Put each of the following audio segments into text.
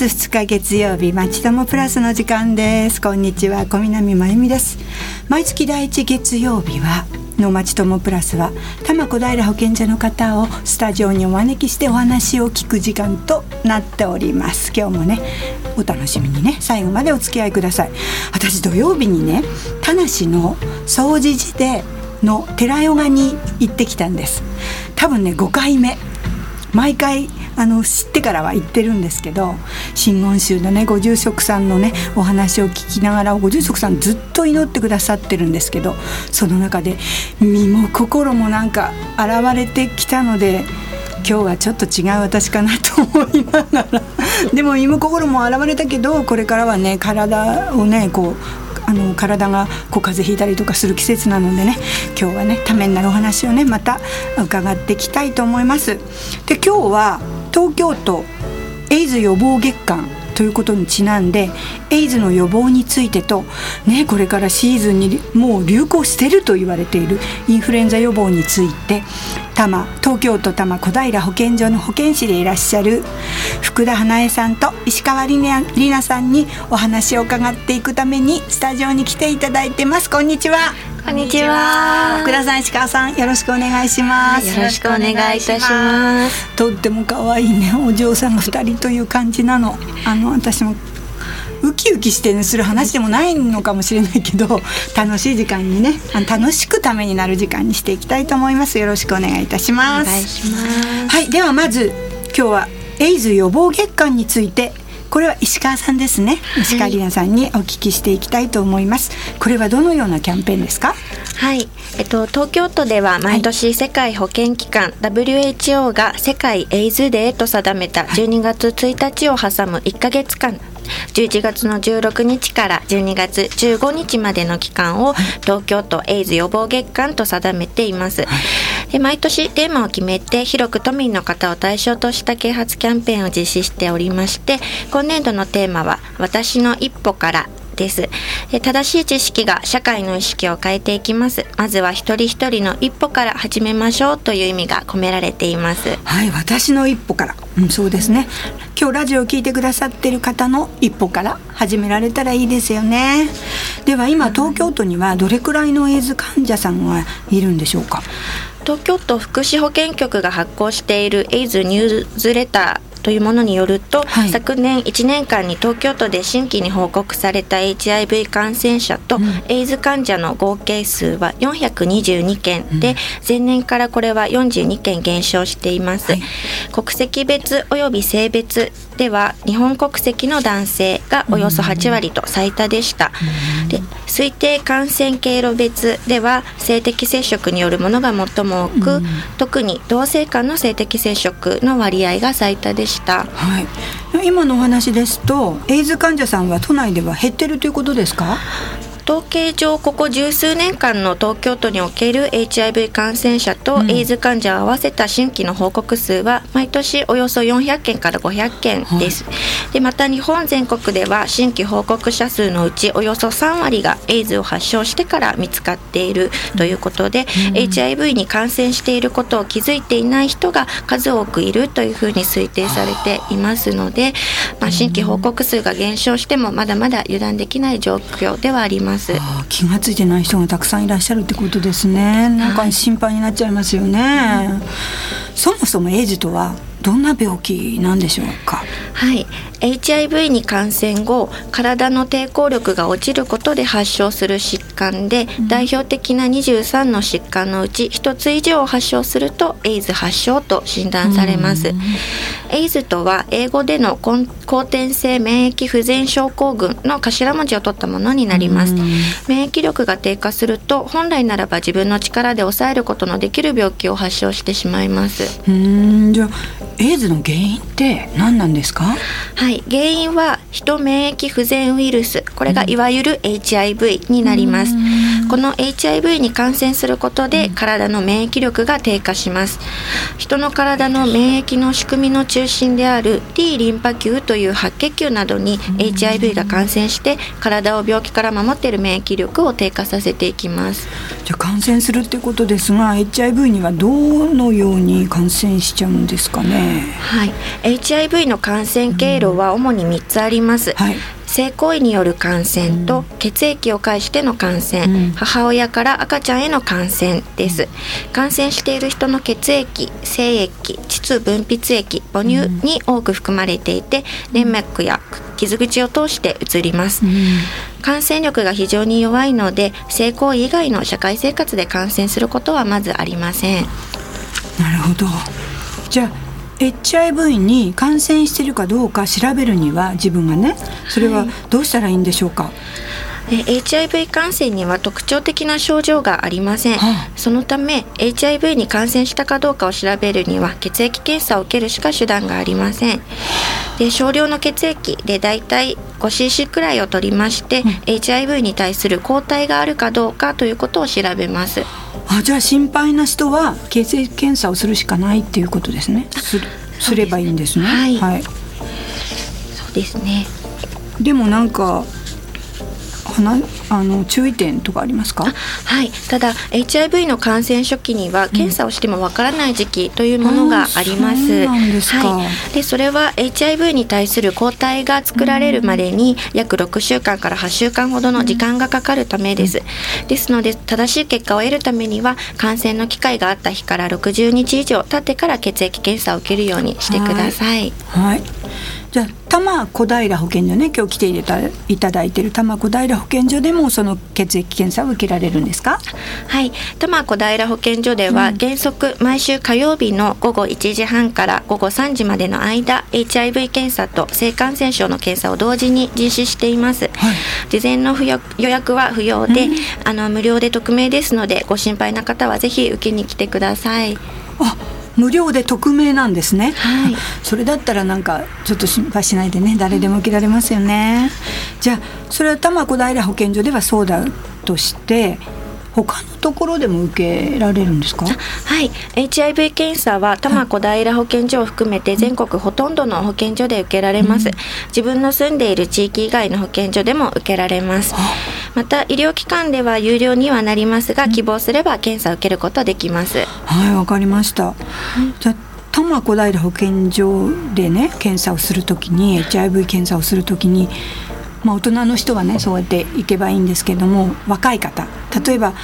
月2日月曜日まちともプラスの時間です。こんにちは小南真由美です。毎月第一月曜日はのまちともプラスは多摩小平保健所の方をスタジオにお招きしてお話を聞く時間となっております。今日もねお楽しみにね最後までお付き合いください。私土曜日にね田無の掃除寺での寺ヨガに行ってきたんです。多分ね5回目。毎回あの知ってからは言ってるんですけど真言宗のねご住職さんのねお話を聞きながらご住職さんずっと祈ってくださってるんですけどその中で身も心もなんか現れてきたので今日はちょっと違う私かなと思いながら でも身も心も現れたけどこれからはね体をねこうあの体がこう風邪ひいたりとかする季節なのでね今日はねためになるお話をねまた伺っていきたいと思います。で今日は東京都エイズ予防月間ということにちなんでエイズの予防についてと、ね、これからシーズンにもう流行してると言われているインフルエンザ予防について多摩東京都多摩小平保健所の保健師でいらっしゃる福田花江さんと石川里奈さんにお話を伺っていくためにスタジオに来ていただいてます。こんにちは。こんにちは。福田さん石川さんよろしくお願いします、よろしくお願いいたします。とっても可愛いねお嬢さんが二人という感じなの。あの私もウキウキして、ね、する話でもないのかもしれないけど楽しい時間にね楽しくためになる時間にしていきたいと思います。よろしくお願いいたします。お願いします。はいではまず今日はエイズ予防月間についてこれは石川さんですね、石川里奈さんにお聞きしていきたいと思います。これはどのようなキャンペーンですか？はい、えっと、東京都では毎年世界保健機関、はい、WHO が世界エイズデーと定めた12月1日を挟む1か月間11月の16日から12月15日までの期間を東京都エイズ予防月間と定めています。で毎年テーマを決めて広く都民の方を対象とした啓発キャンペーンを実施しておりまして今年度のテーマは「私の一歩からです。正しい知識が社会の意識を変えていきます。まずは一人一人の一歩から始めましょうという意味が込められています。はい私の一歩から、うん、そうですね。今日ラジオを聞いてくださっている方の一歩から始められたらいいですよね。では今東京都にはどれくらいのエイズ患者さんがいるんでしょうか？東京都福祉保健局が発行しているエイズニュースレターというものによると、はい、昨年1年間に東京都で新規に報告された HIV 感染者とエイズ患者の合計数は422件で、うん、前年からこれは42件減少しています、はい、国籍別および性別では日本国籍の男性がおよそ8割と最多でした、うん、で推定感染経路別では性的接触によるものが最も多く、うん、特に同性間の性的接触の割合が最多でした。はい、今のお話ですとエイズ患者さんは都内では減ってるということですか？統計上ここ十数年間の東京都における HIV 感染者とエイズ患者を合わせた新規の報告数は毎年およそ400件から500件です、はい、でまた日本全国では新規報告者数のうちおよそ3割がエイズを発症してから見つかっているということで、うん、HIV に感染していることを気づいていない人が数多くいるというふうに推定されていますので、まあ、新規報告数が減少してもまだまだ油断できない状況ではあります。気が付いてない人がたくさんいらっしゃるってことですね。なんか心配になっちゃいますよね。はい、そもそもエイズとはどんな病気なんでしょうか？はい、HIV に感染後体の抵抗力が落ちることで発症する疾患で、うん、代表的な23の疾患のうち1つ以上発症するとエイズ発症と診断されます、うん、エイズとは英語での後天性免疫不全症候群の頭文字を取ったものになります、うん、免疫力が低下すると本来ならば自分の力で抑えることのできる病気を発症してしまいます。うん。じゃあエイズの原因って何なんですか？はいはい、原因は人免疫不全ウイルス。これがいわゆる HIV になります、この HIV に感染することで体の免疫力が低下します。人の体の免疫の仕組みの中心である T リンパ球という白血球などに HIV が感染して体を病気から守っている免疫力を低下させていきます。じゃあ感染するってことですが HIV にはどのように感染しちゃうんですかね？はい。HIV の感染経路は主に3つあります、はい性行為による感染と血液を介しての感染、うん、母親から赤ちゃんへの感染です。感染している人の血液精液膣分泌液母乳に多く含まれていて粘膜や傷口を通して移ります、うん、感染力が非常に弱いので性行為以外の社会生活で感染することはまずありません。なるほど。じゃあ HIV に感染しているかどうか調べるには自分がねそれはどうしたらいいんでしょうか、はい HIV 感染には特徴的な症状がありません、はあ、そのため HIV に感染したかどうかを調べるには血液検査を受けるしか手段がありません。で少量の血液でだいたい 5cc くらいを取りまして、うん、HIV に対する抗体があるかどうかということを調べます。あじゃあ心配な人は血液検査をするしかないっていうことですね。すすればいいんですね。はい、はい、そうですね。でもなんかあの注意点とかありますか？はい。ただ HIV の感染初期には検査をしてもわからない時期というものがあります、うん、はい、でそれは HIV に対する抗体が作られるまでに約6週間から8週間ほどの時間がかかるためです、ですので正しい結果を得るためには感染の機会があった日から60日以上経ってから血液検査を受けるようにしてください。はい、はいじゃあ多摩小平保健所ね今日来ていたいただいている多摩小平保健所でもその血液検査を受けられるんですか？はい。多摩小平保健所では、原則毎週火曜日の午後1時半から午後3時までの間 HIV 検査と性感染症の検査を同時に実施しています、はい、事前の予約は不要で、うん、あの無料で匿名ですのでご心配な方はぜひ受けに来てください。あ無料で匿名なんですね、はい、それだったらなんかちょっと心配しないでね。誰でも受けられますよね。じゃあそれは多摩小平保健所ではそうだとして他のところでも受けられるんですか？はい。HIV 検査は多摩小平保健所を含めて全国ほとんどの保健所で受けられます、うん、自分の住んでいる地域以外の保健所でも受けられます。また医療機関では有料にはなりますが、希望すれば検査を受けることできます。はいわかりました、じゃ多摩小平保健所でね検査をするときに HIV 検査をするときにまあ、大人の人はねそうやって行けばいいんですけども若い方。例えば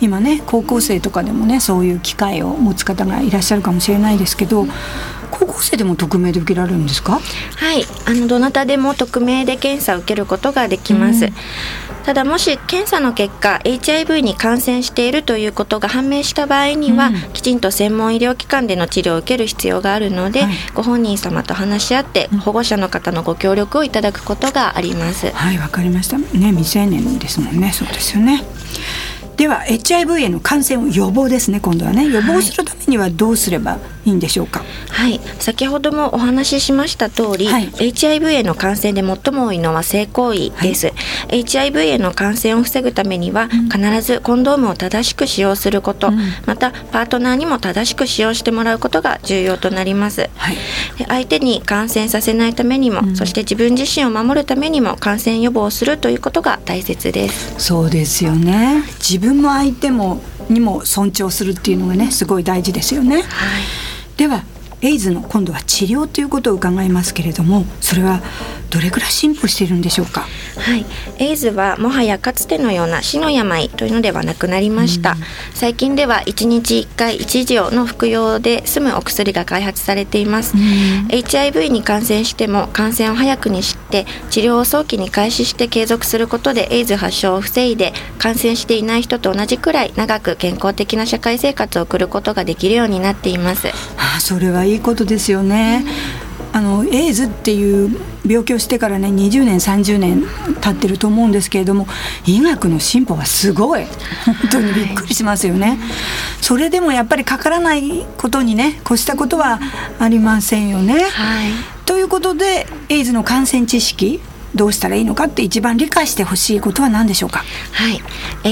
今ね高校生とかでもねそういう機会を持つ方がいらっしゃるかもしれないですけど高校生でも匿名で受けられるんですか？はい。あのどなたでも匿名で検査を受けることができます、うんただもし検査の結果 HIV に感染しているということが判明した場合には、うん、きちんと専門医療機関での治療を受ける必要があるので、はい、ご本人様と話し合って保護者の方のご協力をいただくことがあります。はいわかりました。ね未成年ですもんね。そうですよね。では HIV への感染を予防ですね今度はね。予防するためにはどうすればいいんでしょうか？はい。先ほどもお話ししました通り、はい、HIV への感染で最も多いのは性行為です、はい、HIV への感染を防ぐためには、うん、必ずコンドームを正しく使用すること、うん、またパートナーにも正しく使用してもらうことが重要となります、はい、相手に感染させないためにも、うん、そして自分自身を守るためにも感染予防をするということが大切です。そうですよね。自分も相手もにも尊重するっていうのがねすごい大事ですよね。はい、ではエイズの今度は治療ということを伺いますけれどもそれはどれぐらい進歩しているんでしょうか？はい。エイズはもはやかつてのような死の病というのではなくなりました、うん、最近では1日1回1錠の服用で済むお薬が開発されています、うん、HIV に感染しても感染を早くに知って治療を早期に開始して継続することでエイズ発症を防いで感染していない人と同じくらい長く健康的な社会生活を送ることができるようになっていますあそれはいいことですよね、うんあのエイズっていう病気をしてからね20年30年経ってると思うんですけれども医学の進歩はすごい本当にびっくりしますよね。それでもやっぱりかからないことにね越したことはありませんよね。はい、ということでエイズの感染知識どうしたらいいのかって一番理解してほしいことは何でしょうか？はい。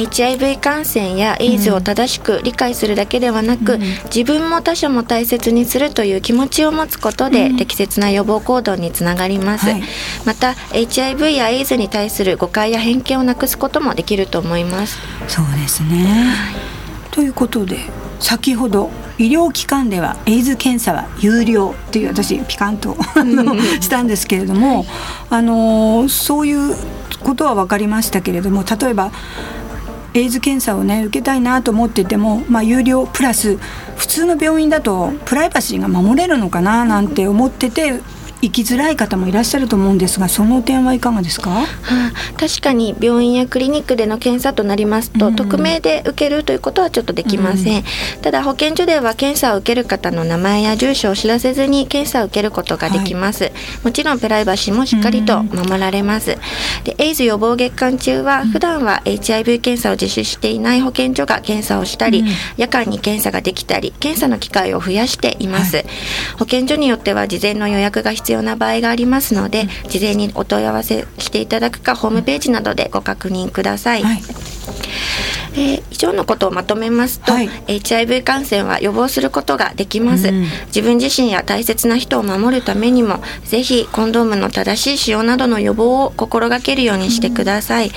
HIV 感染やエイズを正しく理解するだけではなく、うん、自分も他者も大切にするという気持ちを持つことで、適切な予防行動につながります、はい、また HIV やエイズに対する誤解や偏見をなくすこともできると思います。そうですね、はい、ということで先ほど医療機関ではエイズ検査は有料っていう私ピカンとしたんですけれども、あのそういうことは分かりましたけれども例えばエイズ検査をね受けたいなと思ってても、まあ、有料プラス普通の病院だとプライバシーが守れるのかななんて思ってて行きづらい方もいらっしゃると思うんですがその点はいかがですか、はあ、確かに病院やクリニックでの検査となりますと、うん、匿名で受けるということはちょっとできません、うん、ただ保健所では検査を受ける方の名前や住所を知らせずに検査を受けることができます、はい、もちろんプライバシーもしっかりと守られます、うん、でエイズ予防月間中は普段は HIV 検査を実施していない保健所が検査をしたり、夜間に検査ができたり検査の機会を増やしています、はい、保健所によっては事前の予約が必要な場合がありますので、事前にお問い合わせしていただくかホームページなどでご確認ください。はいえー、以上のことをまとめますと、はい、HIV 感染は予防することができます、うん、自分自身や大切な人を守るためにもぜひコンドームの正しい使用などの予防を心がけるようにしてください、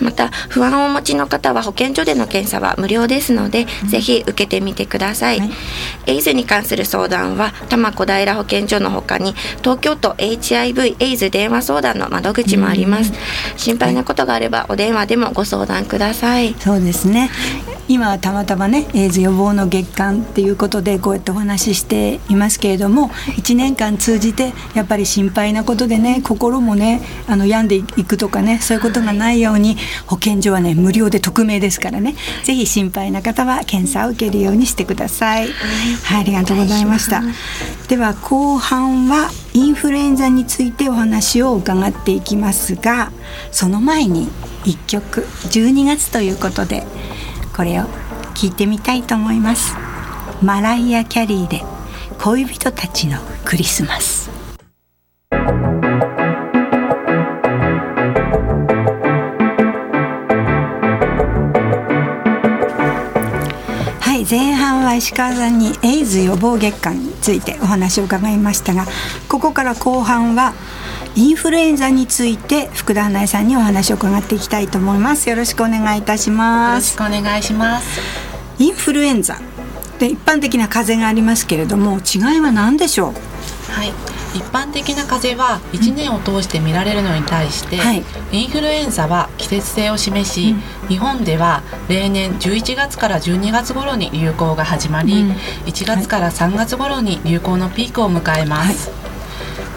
うん、また不安をお持ちの方は保健所での検査は無料ですので、うん、ぜひ受けてみてください、はい、エイズに関する相談は多摩小平保健所のほかに東京都 HIV エイズ電話相談の窓口もあります、心配なことがあればお電話でもご相談ください。そうですですね今はたまたまねエイズ予防の月間っていうことでこうやってお話ししていますけれども1年間通じてやっぱり心配なことでね心もねあの病んでいくとかねそういうことがないように保健所はね無料で匿名ですからね是非心配な方は検査を受けるようにしてください。はい、ありがとうございました。では後半はインフルエンザについてお話を伺っていきますがその前に1曲12月ということでこれを聞いてみたいと思います。マライア・キャリーで恋人たちのクリスマス。前半は石川さんにエイズ予防月間についてお話を伺いましたがここから後半はインフルエンザについて福田花江さんにお話を伺っていきたいと思います。よろしくお願いいたします。よろしくお願いします。インフルエンザ。で一般的な風邪がありますけれども違いは何でしょう？はい一般的な風邪は1年を通して見られるのに対して、うんはい、インフルエンザは季節性を示し、うん、日本では例年11月から12月頃に流行が始まり、うん、1月から3月頃に流行のピークを迎えます、はい。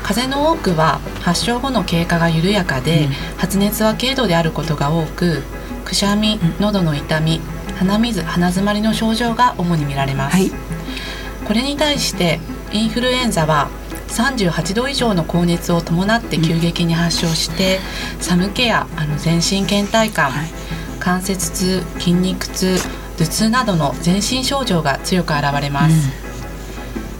風邪の多くは発症後の経過が緩やかで、うん、発熱は軽度であることが多くくしゃみ喉の痛み鼻水鼻づまりの症状が主に見られます、はい、これに対してインフルエンザは38度以上の高熱を伴って急激に発症して、うん、寒気やあの全身倦怠感、はい、関節痛筋肉痛頭痛などの全身症状が強く現れます、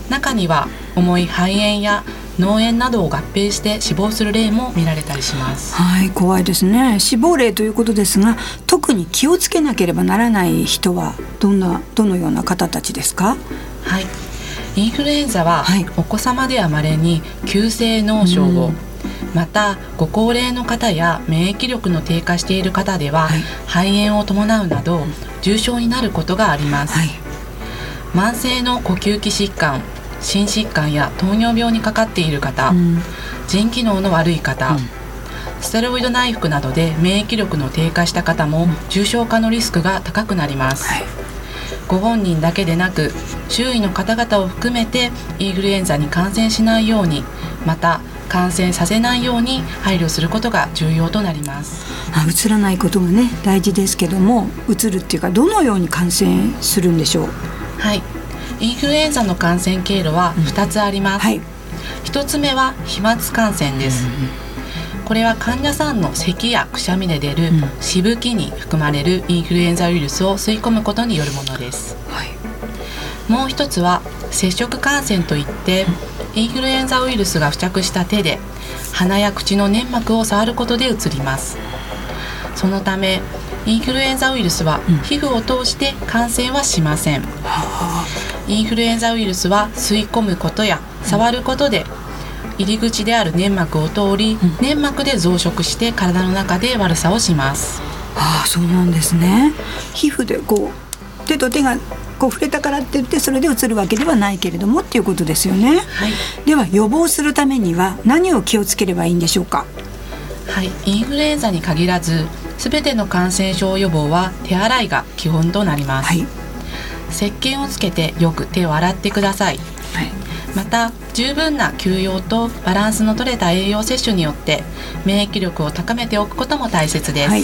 うん、中には重い肺炎や脳炎などを合併して死亡する例も見られたりします。はい怖いですね。死亡例ということですが特に気をつけなければならない人はどんなどのような方たちですか？はいインフルエンザは、はい、お子様ではまれに急性脳症を、うん、またご高齢の方や免疫力の低下している方では、はい、肺炎を伴うなど重症になることがあります、はい、慢性の呼吸器疾患心疾患や糖尿病にかかっている方、うん、腎機能の悪い方、うん、ステロイド内服などで免疫力の低下した方も重症化のリスクが高くなります、はい、ご本人だけでなく周囲の方々を含めてインフルエンザに感染しないようにまた感染させないように配慮することが重要となります。あ移らないことがね大事ですけども移るっていうかどのように感染するんでしょう？はい。インフルエンザの感染経路は2つあります、うんはい、1つ目は飛沫感染です、うん、これは患者さんの咳やくしゃみで出るしぶきに含まれるインフルエンザウイルスを吸い込むことによるものです、はい、もう一つは接触感染といってインフルエンザウイルスが付着した手で鼻や口の粘膜を触ることでうつります。そのためインフルエンザウイルスは皮膚を通して感染はしません、インフルエンザウイルスは吸い込むことや触ることで入り口である粘膜を通り、粘膜で増殖して体の中で悪さをします。ああそうなんですね。皮膚でこう手と手がこう触れたからって言ってそれでうつるわけではないけれどもっていうことですよね、はい、では予防するためには何を気をつければいいんでしょうか？はい。インフルエンザに限らずすべての感染症予防は手洗いが基本となります、はい、石鹸をつけてよく手を洗ってください、はい、また十分な休養とバランスの取れた栄養摂取によって免疫力を高めておくことも大切です、はい、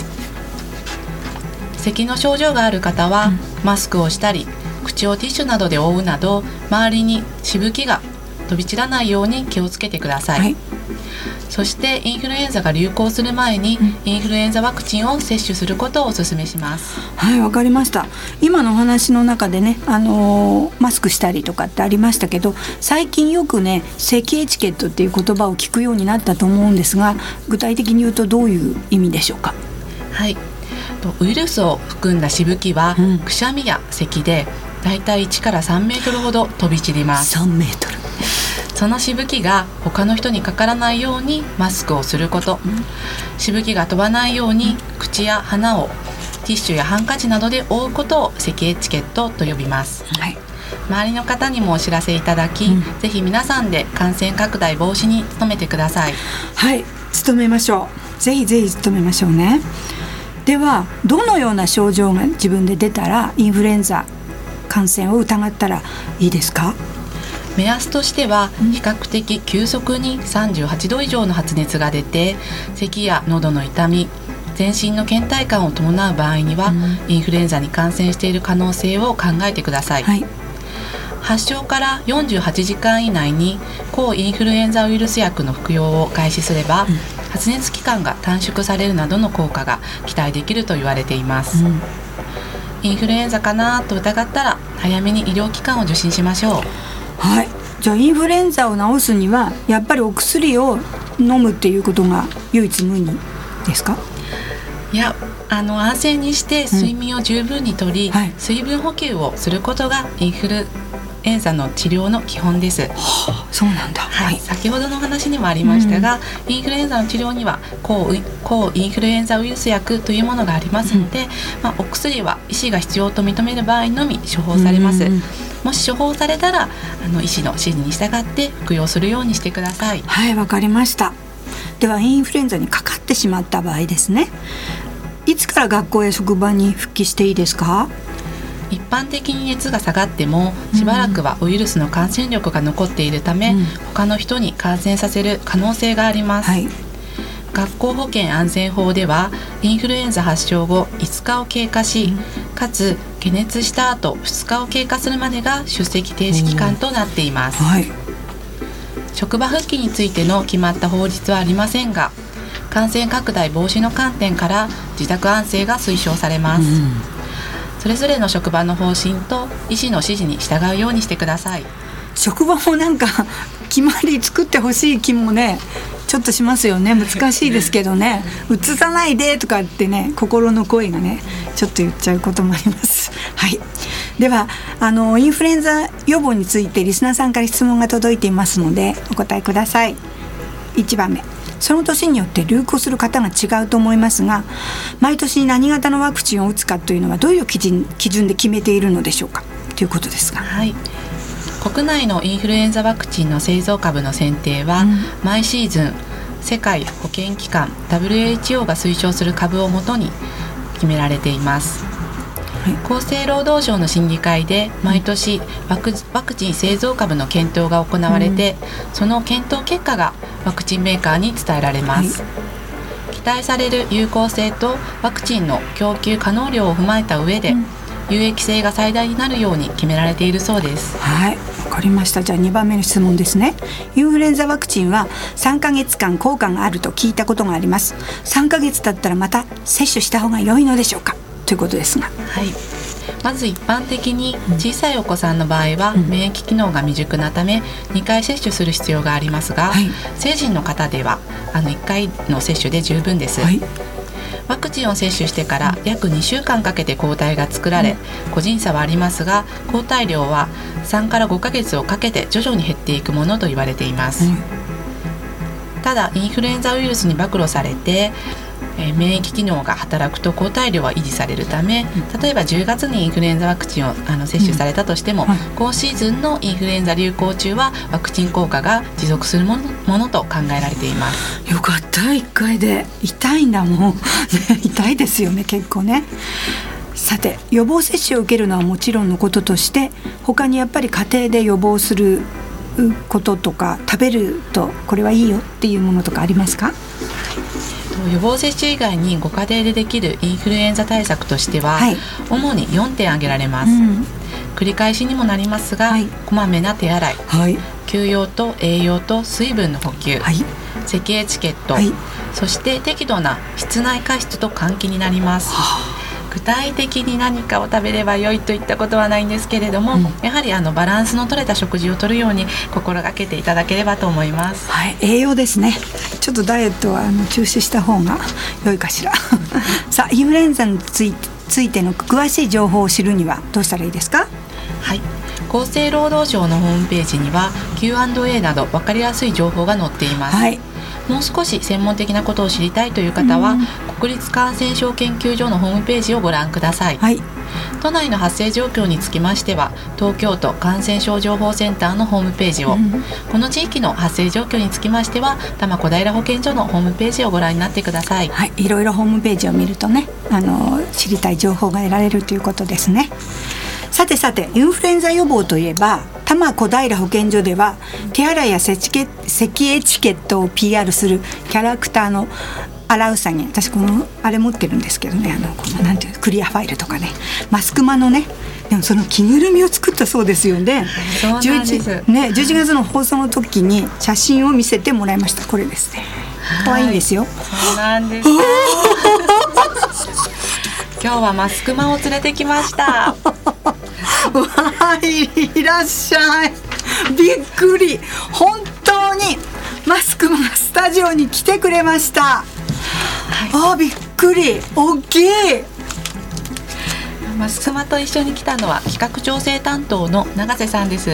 咳の症状がある方は、うん、マスクをしたり口をティッシュなどで覆うなど周りにしぶきが飛び散らないように気をつけてください、はい、そしてインフルエンザが流行する前に、インフルエンザワクチンを接種することをお勧めします。はいわかりました。今のお話の中でねあのー、マスクしたりとかってありましたけど最近よくね咳エチケットっていう言葉を聞くようになったと思うんですが具体的に言うとどういう意味でしょうか？はい。ウイルスを含んだしぶきは、うん、くしゃみや咳でだいたい1から3メートルほど飛び散ります。3メートルそのしぶきが他の人にかからないようにマスクをすること、しぶきが飛ばないように口や鼻をティッシュやハンカチなどで覆うことを咳エチケットと呼びます、はい、周りの方にもお知らせいただき、うん、ぜひ皆さんで感染拡大防止に努めてください。はい。努めましょう。ぜひぜひ努めましょうね。ではどのような症状が自分で出たらインフルエンザ感染を疑ったらいいですか？目安としては比較的急速に38度以上の発熱が出て咳や喉の痛み全身の倦怠感を伴う場合には、うん、インフルエンザに感染している可能性を考えてください、はい、発症から48時間以内に抗インフルエンザウイルス薬の服用を開始すれば、うん、発熱期間が短縮されるなどの効果が期待できると言われています、うん、インフルエンザかなと疑ったら早めに医療機関を受診しましょうはい。じゃあインフルエンザを治すにはやっぱりお薬を飲むっていうことが唯一無二ですか？いやあの安静にして睡眠を十分にとり、うん。はい、水分補給をすることがインフルエンザの治療の基本です。はあ、そうなんだ、はい、先ほどの話にもありましたが、うん、インフルエンザの治療には抗抗インフルエンザウイルス薬というものがありますので、うん、まあ、お薬は医師が必要と認める場合のみ処方されます。うん。もし処方されたらあの医師の指示に従って服用するようにしてください。はいわかりました。ではインフルエンザにかかってしまった場合ですね。いつから学校や職場に復帰していいですか？一般的に熱が下がってもしばらくはウイルスの感染力が残っているため、うん、他の人に感染させる可能性があります、はい、学校保健安全法ではインフルエンザ発症後5日を経過し、うん、かつ解熱した後2日を経過するまでが出席停止期間となっています、はい、職場復帰についての決まった法律はありませんが感染拡大防止の観点から自宅安静が推奨されます、うんそれぞれの職場の方針と医師の指示に従うようにしてください。職場もなんか決まり作ってほしい気もねちょっとしますよね。難しいですけどね「うつさないで」とかってね心の声がねちょっと言っちゃうこともあります。はい。ではあのインフルエンザ予防についてリスナーさんから質問が届いていますのでお答えください。1番目。その年によって流行する方が違うと思いますが毎年何型のワクチンを打つかというのはどういう基準基準で決めているのでしょうか？ということですが。はい国内のインフルエンザワクチンの製造株の選定は、うん、毎シーズン世界保健機関 WHO が推奨する株をもとに決められています。厚生労働省の審議会で毎年ワクチン製造株の検討が行われて、うん、その検討結果がワクチンメーカーに伝えられます、はい、期待される有効性とワクチンの供給可能量を踏まえた上で、うん、有益性が最大になるように決められているそうです。はいわかりました。じゃあ2番目の質問ですね。インフルエンザワクチンは3ヶ月間効果があると聞いたことがあります。3ヶ月経ったらまた接種した方が良いのでしょうか？ということですが。はい。まず一般的に小さいお子さんの場合は免疫機能が未熟なため2回接種する必要がありますが、はい、成人の方ではあの1回の接種で十分です、はい、ワクチンを接種してから約2週間かけて抗体が作られ、個人差はありますが抗体量は3から5ヶ月をかけて徐々に減っていくものと言われています、ただインフルエンザウイルスに暴露されてえー、免疫機能が働くと抗体量は維持されるため例えば10月にインフルエンザワクチンをあの接種されたとしても、うん。はい、今シーズンのインフルエンザ流行中はワクチン効果が持続するものものと考えられています。よかった。1回で痛いんだもん。痛いですよね結構ね。さて予防接種を受けるのはもちろんのこととして他にやっぱり家庭で予防することとか食べるとこれはいいよっていうものとかありますか？予防接種以外にご家庭でできるインフルエンザ対策としては、はい、主に4点挙げられます、うん、繰り返しにもなりますが、はい、こまめな手洗い、はい、休養と栄養と水分の補給、咳エチケット、そして適度な室内加湿と換気になります、はあ具体的に何かを食べればよいといったことはないんですけれども、うん、やはりあのバランスの取れた食事をとるように心がけていただければと思います。はい、栄養ですね。ちょっとダイエットはあの中止した方が良いかしら。さあ、インフルエンザについついての詳しい情報を知るにはどうしたらいいですか？はい。厚生労働省のホームページには Q&A など分かりやすい情報が載っています。はい。もう少し専門的なことを知りたいという方は、国立感染症研究所のホームページをご覧ください、はい、都内の発生状況につきましては東京都感染症情報センターのホームページを、うん、この地域の発生状況につきましては多摩小平保健所のホームページをご覧になってください、はい、いろいろホームページを見るとねあの知りたい情報が得られるということですねさてさてインフルエンザ予防といえば多摩小平保健所では手洗いや咳エチケットを PR するキャラクターのアラウサギ私このあれ持ってるんですけどねあのこのなんていうクリアファイルとかねマスクマのねでもその着ぐるみを作ったそうですよね。11, ね11月の放送の時に写真を見せてもらいましたこれですね。可愛いんですよ。そうなんです。今日はマスクマを連れてきました。わいいらっしゃいびっくり本当にマスクマがスタジオに来てくれました、はい、あびっくり大きいマスクマと一緒に来たのは企画調整担当の永瀬さんです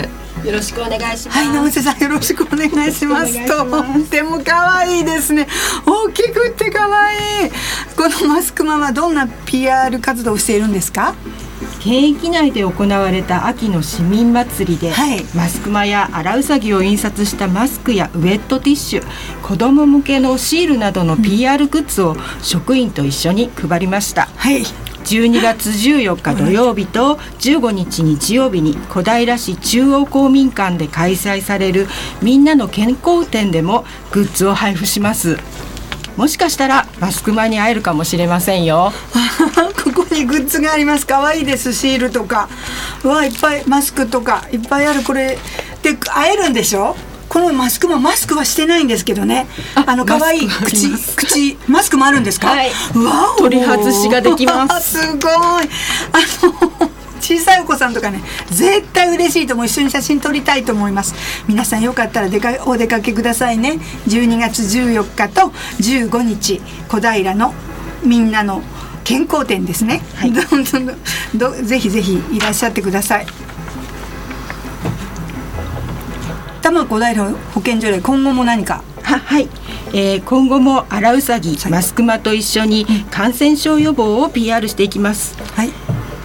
よろしくお願いします。はい、直瀬さんよろしくお願いします。とっても可愛いですね。大きくて可愛い。このマスクマはどんな PR 活動をしているんですか？県域内で行われた秋の市民祭りで、はい、マスクマやアラウサギを印刷したマスクやウェットティッシュ子ども向けのシールなどの PR グッズを職員と一緒に配りました。はい。12月14日土曜日と15日日曜日に小平市中央公民館で開催されるみんなの健康展でもグッズを配布しますもしかしたらマスクマに会えるかもしれませんよ。ここにグッズがあります。可愛いです。シールとか。わいっぱい。マスクとか。いっぱいある。これで会えるんでしょ？このマスクもマスクはしてないんですけどね。あの可愛い。口口マスクもあるんですか、はい、わ取り外しができます。すごい。あの小さいお子さんとかね絶対嬉しいと思う。一緒に写真撮りたいと思います。皆さんよかったら出かお出かけくださいね。12月14日と15日小平のみんなの健康展ですね、はい、どんどんどぜひぜひいらっしゃってください。多摩小平保健所で今後も何か？ははい、えー、今後もアラウサギ、マスクマと一緒に感染症予防を PR していきます。はい。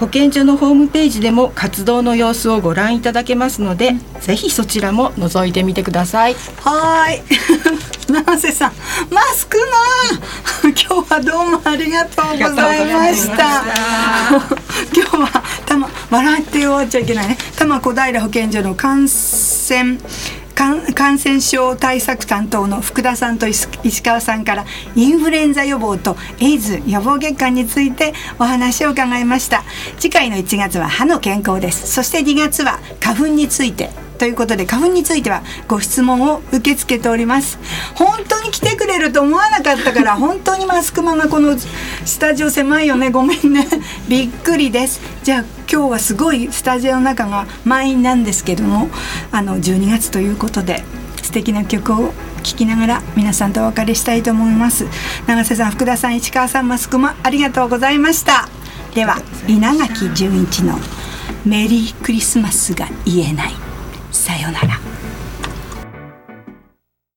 保健所のホームページでも活動の様子をご覧いただけますので、うん、ぜひそちらも覗いてみてください。はい。七瀬さん、マスクマ 今日はどうもありがとうございました。今日はたま笑って終わっちゃいけないね。多摩小平保健所の感染感染症対策担当の福田さんと石川さんからインフルエンザ予防とエイズ予防月間についてお話を伺いました。次回の1月は歯の健康です。そして2月は花粉について。ということで花粉についてはご質問を受け付けております。本当に来てくれると思わなかったから 本当にマスクマがこのスタジオ狭いよね。ごめんね。びっくりです。じゃあ今日はすごいスタジオの中が満員なんですけどもあの12月ということで素敵な曲を聞きながら皆さんとお別れしたいと思います。永瀬さん福田さん市川さんマスクマありがとうございました。では稲垣純一のメリークリスマスが言えない。さようなら。